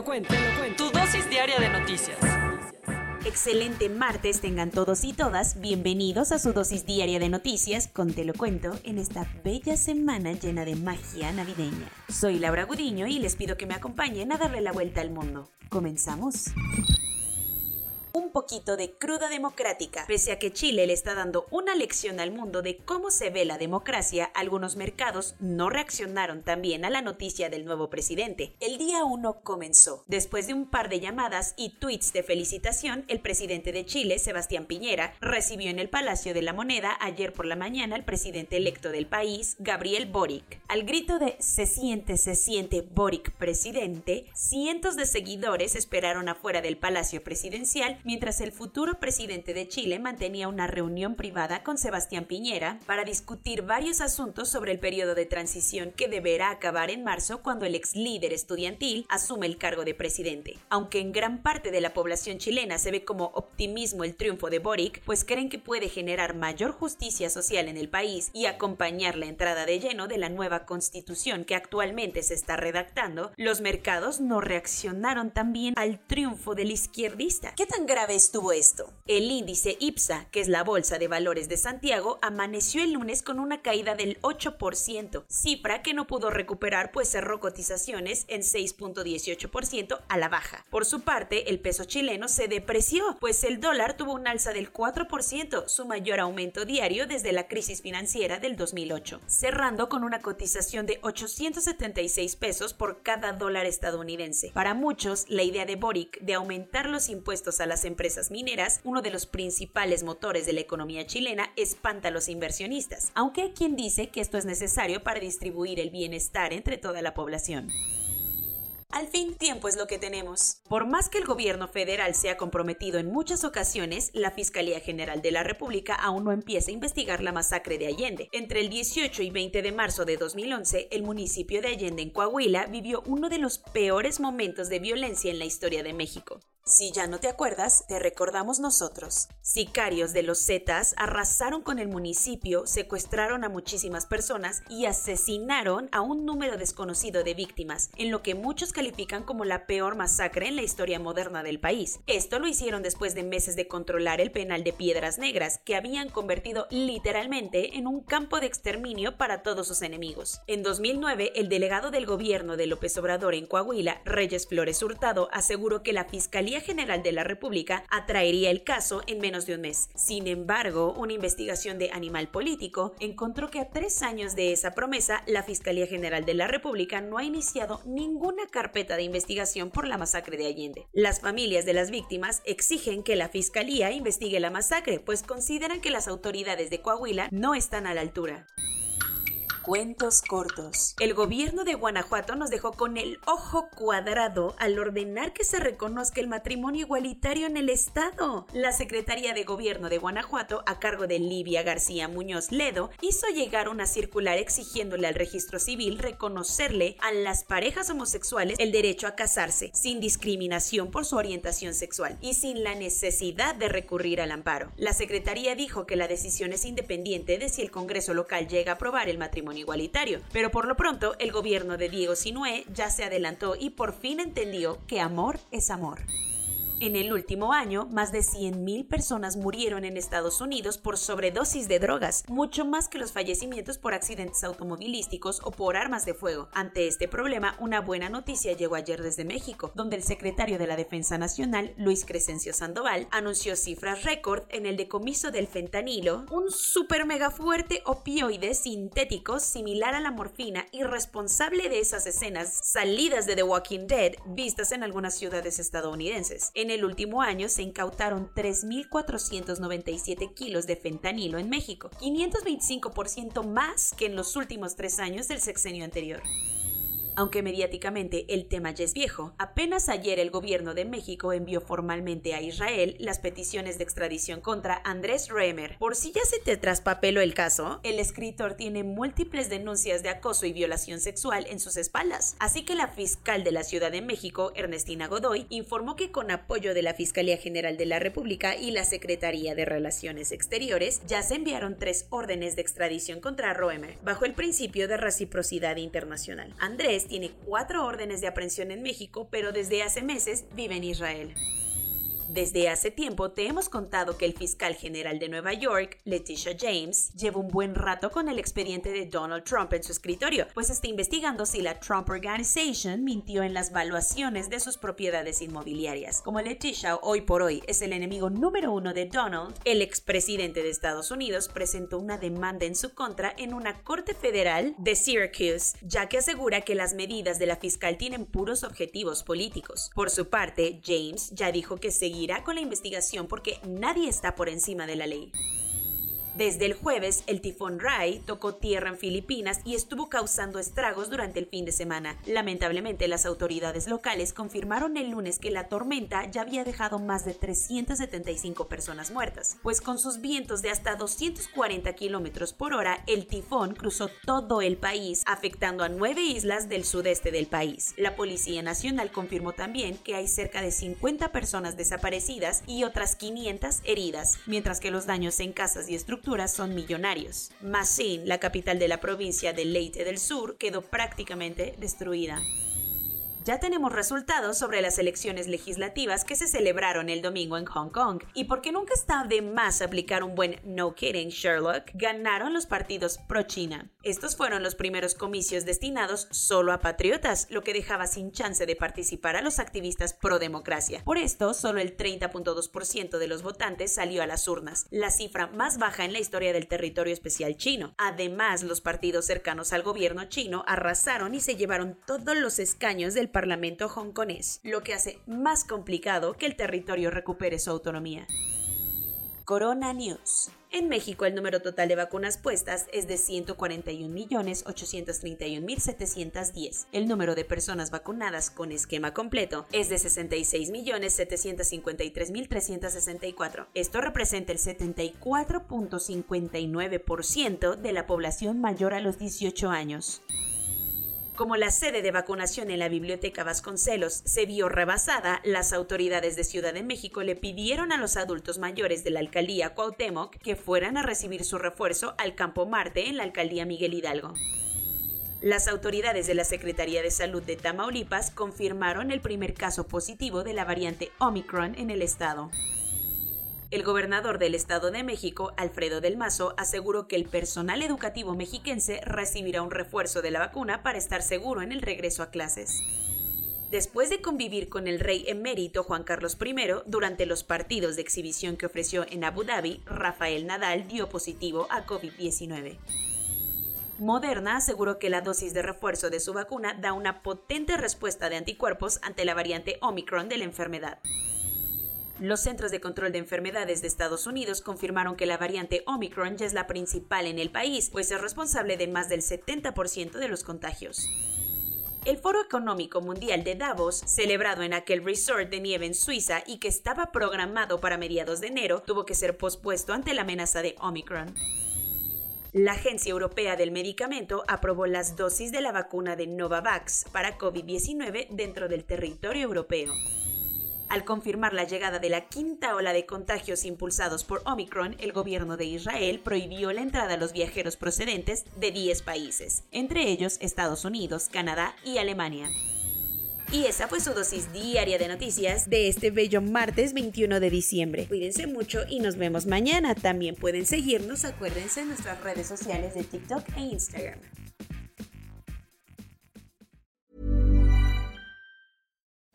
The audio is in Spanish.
Lo cuento. Tu dosis diaria de noticias. Excelente martes tengan todos y todas. Bienvenidos a su dosis diaria de noticias con Te lo cuento en esta bella semana llena de magia navideña. Soy Laura Gudiño y les pido que me acompañen a darle la vuelta al mundo. Comenzamos un poquito de cruda democrática. Pese a que Chile le está dando una lección al mundo de cómo se ve la democracia, algunos mercados no reaccionaron también a la noticia del nuevo presidente. El día 1 comenzó. Después de un par de llamadas y tweets de felicitación, el presidente de Chile, Sebastián Piñera, recibió en el Palacio de la Moneda ayer por la mañana al presidente electo del país, Gabriel Boric. Al grito de se siente, se siente Boric presidente, cientos de seguidores esperaron afuera del Palacio Presidencial mientras el futuro presidente de Chile mantenía una reunión privada con Sebastián Piñera para discutir varios asuntos sobre el periodo de transición que deberá acabar en marzo cuando el ex líder estudiantil asume el cargo de presidente. Aunque en gran parte de la población chilena se ve como optimismo el triunfo de Boric, pues creen que puede generar mayor justicia social en el país y acompañar la entrada de lleno de la nueva constitución que actualmente se está redactando, los mercados no reaccionaron también al triunfo del izquierdista. ¿Qué tan grave estuvo esto? El índice IPSA, que es la Bolsa de Valores de Santiago, amaneció el lunes con una caída del 8%, cifra que no pudo recuperar pues cerró cotizaciones en 6.18% a la baja. Por su parte, el peso chileno se depreció, pues el dólar tuvo un alza del 4%, su mayor aumento diario desde la crisis financiera del 2008, cerrando con una cotización de 876 pesos por cada dólar estadounidense. Para muchos, la idea de Boric de aumentar los impuestos a las empresas mineras, uno de los principales motores de la economía chilena, espanta a los inversionistas, aunque hay quien dice que esto es necesario para distribuir el bienestar entre toda la población. Al fin, tiempo es lo que tenemos. Por más que el gobierno federal se ha comprometido en muchas ocasiones, la Fiscalía General de la República aún no empieza a investigar la masacre de Allende. Entre el 18 y 20 de marzo de 2011, el municipio de Allende en Coahuila vivió uno de los peores momentos de violencia en la historia de México. Si ya no te acuerdas, te recordamos nosotros. Sicarios de los Zetas arrasaron con el municipio, secuestraron a muchísimas personas y asesinaron a un número desconocido de víctimas, en lo que muchos califican como la peor masacre en la historia moderna del país. Esto lo hicieron después de meses de controlar el penal de Piedras Negras, que habían convertido literalmente en un campo de exterminio para todos sus enemigos. En 2009, el delegado del gobierno de López Obrador en Coahuila, Reyes Flores Hurtado, aseguró que la Fiscalía General de la República atraería el caso en menos de un mes. Sin embargo, una investigación de Animal Político encontró que a tres años de esa promesa, la Fiscalía General de la República no ha iniciado ninguna carpeta de investigación por la masacre de Allende. Las familias de las víctimas exigen que la Fiscalía investigue la masacre, pues consideran que las autoridades de Coahuila no están a la altura. Cuentos cortos. El gobierno de Guanajuato nos dejó con el ojo cuadrado al ordenar que se reconozca el matrimonio igualitario en el Estado. La Secretaría de Gobierno de Guanajuato, a cargo de Livia García Muñoz Ledo, hizo llegar una circular exigiéndole al registro civil reconocerle a las parejas homosexuales el derecho a casarse sin discriminación por su orientación sexual y sin la necesidad de recurrir al amparo. La Secretaría dijo que la decisión es independiente de si el Congreso local llega a aprobar el matrimonio igualitario. Pero por lo pronto, el gobierno de Diego Sinué ya se adelantó y por fin entendió que amor es amor. En el último año, más de 100.000 personas murieron en Estados Unidos por sobredosis de drogas, mucho más que los fallecimientos por accidentes automovilísticos o por armas de fuego. Ante este problema, una buena noticia llegó ayer desde México, donde el secretario de la Defensa Nacional, Luis Crescencio Sandoval, anunció cifras récord en el decomiso del fentanilo, un super mega fuerte opioide sintético similar a la morfina y responsable de esas escenas salidas de The Walking Dead vistas en algunas ciudades estadounidenses. En En el último año se incautaron 3.497 kilos de fentanilo en México, 525% más que en los últimos tres años del sexenio anterior. Aunque mediáticamente el tema ya es viejo, apenas ayer el gobierno de México envió formalmente a Israel las peticiones de extradición contra Andrés Remer. Por si ya se te traspapeló el caso, el escritor tiene múltiples denuncias de acoso y violación sexual en sus espaldas. Así que la fiscal de la Ciudad de México, Ernestina Godoy, informó que con apoyo de la Fiscalía General de la República y la Secretaría de Relaciones Exteriores, ya se enviaron tres órdenes de extradición contra Roemer, bajo el principio de reciprocidad internacional. Andrés tiene cuatro órdenes de aprehensión en México, pero desde hace meses vive en Israel. Desde hace tiempo te hemos contado que el fiscal general de Nueva York, Letitia James, lleva un buen rato con el expediente de Donald Trump en su escritorio, pues está investigando si la Trump Organization mintió en las valuaciones de sus propiedades inmobiliarias. Como Letitia hoy por hoy es el enemigo número uno de Donald, el expresidente de Estados Unidos presentó una demanda en su contra en una corte federal de Syracuse, ya que asegura que las medidas de la fiscal tienen puros objetivos políticos. Por su parte, James ya dijo que seguirá irá con la investigación porque nadie está por encima de la ley. Desde el jueves, el tifón Rai tocó tierra en Filipinas y estuvo causando estragos durante el fin de semana. Lamentablemente, las autoridades locales confirmaron el lunes que la tormenta ya había dejado más de 375 personas muertas, pues con sus vientos de hasta 240 kilómetros por hora, el tifón cruzó todo el país, afectando a nueve islas del sudeste del país. La Policía Nacional confirmó también que hay cerca de 50 personas desaparecidas y otras 500 heridas, mientras que los daños en casas y estructuras son millonarios. Masin, la capital de la provincia de Leyte del Sur, quedó prácticamente destruida. Ya tenemos resultados sobre las elecciones legislativas que se celebraron el domingo en Hong Kong. Y porque nunca está de más aplicar un buen no kidding Sherlock, ganaron los partidos pro-China. Estos fueron los primeros comicios destinados solo a patriotas, lo que dejaba sin chance de participar a los activistas pro-democracia. Por esto, solo el 30.2% de los votantes salió a las urnas, la cifra más baja en la historia del territorio especial chino. Además, los partidos cercanos al gobierno chino arrasaron y se llevaron todos los escaños del Parlamento hongkonés, lo que hace más complicado que el territorio recupere su autonomía. Corona News. En México el número total de vacunas puestas es de 141.831.710. El número de personas vacunadas con esquema completo es de 66.753.364. Esto representa el 74.59% de la población mayor a los 18 años. Como la sede de vacunación en la Biblioteca Vasconcelos se vio rebasada, las autoridades de Ciudad de México le pidieron a los adultos mayores de la alcaldía Cuauhtémoc que fueran a recibir su refuerzo al Campo Marte en la alcaldía Miguel Hidalgo. Las autoridades de la Secretaría de Salud de Tamaulipas confirmaron el primer caso positivo de la variante Omicron en el estado. El gobernador del Estado de México, Alfredo del Mazo, aseguró que el personal educativo mexiquense recibirá un refuerzo de la vacuna para estar seguro en el regreso a clases. Después de convivir con el rey emérito Juan Carlos I durante los partidos de exhibición que ofreció en Abu Dhabi, Rafael Nadal dio positivo a COVID-19. Moderna aseguró que la dosis de refuerzo de su vacuna da una potente respuesta de anticuerpos ante la variante Omicron de la enfermedad. Los Centros de Control de Enfermedades de Estados Unidos confirmaron que la variante Omicron ya es la principal en el país, pues es responsable de más del 70% de los contagios. El Foro Económico Mundial de Davos, celebrado en aquel resort de nieve en Suiza y que estaba programado para mediados de enero, tuvo que ser pospuesto ante la amenaza de Omicron. La Agencia Europea del Medicamento aprobó las dosis de la vacuna de Novavax para COVID-19 dentro del territorio europeo. Al confirmar la llegada de la quinta ola de contagios impulsados por Omicron, el gobierno de Israel prohibió la entrada a los viajeros procedentes de 10 países, entre ellos Estados Unidos, Canadá y Alemania. Y esa fue su dosis diaria de noticias de este bello martes 21 de diciembre. Cuídense mucho y nos vemos mañana. También pueden seguirnos, acuérdense, en nuestras redes sociales de TikTok e Instagram.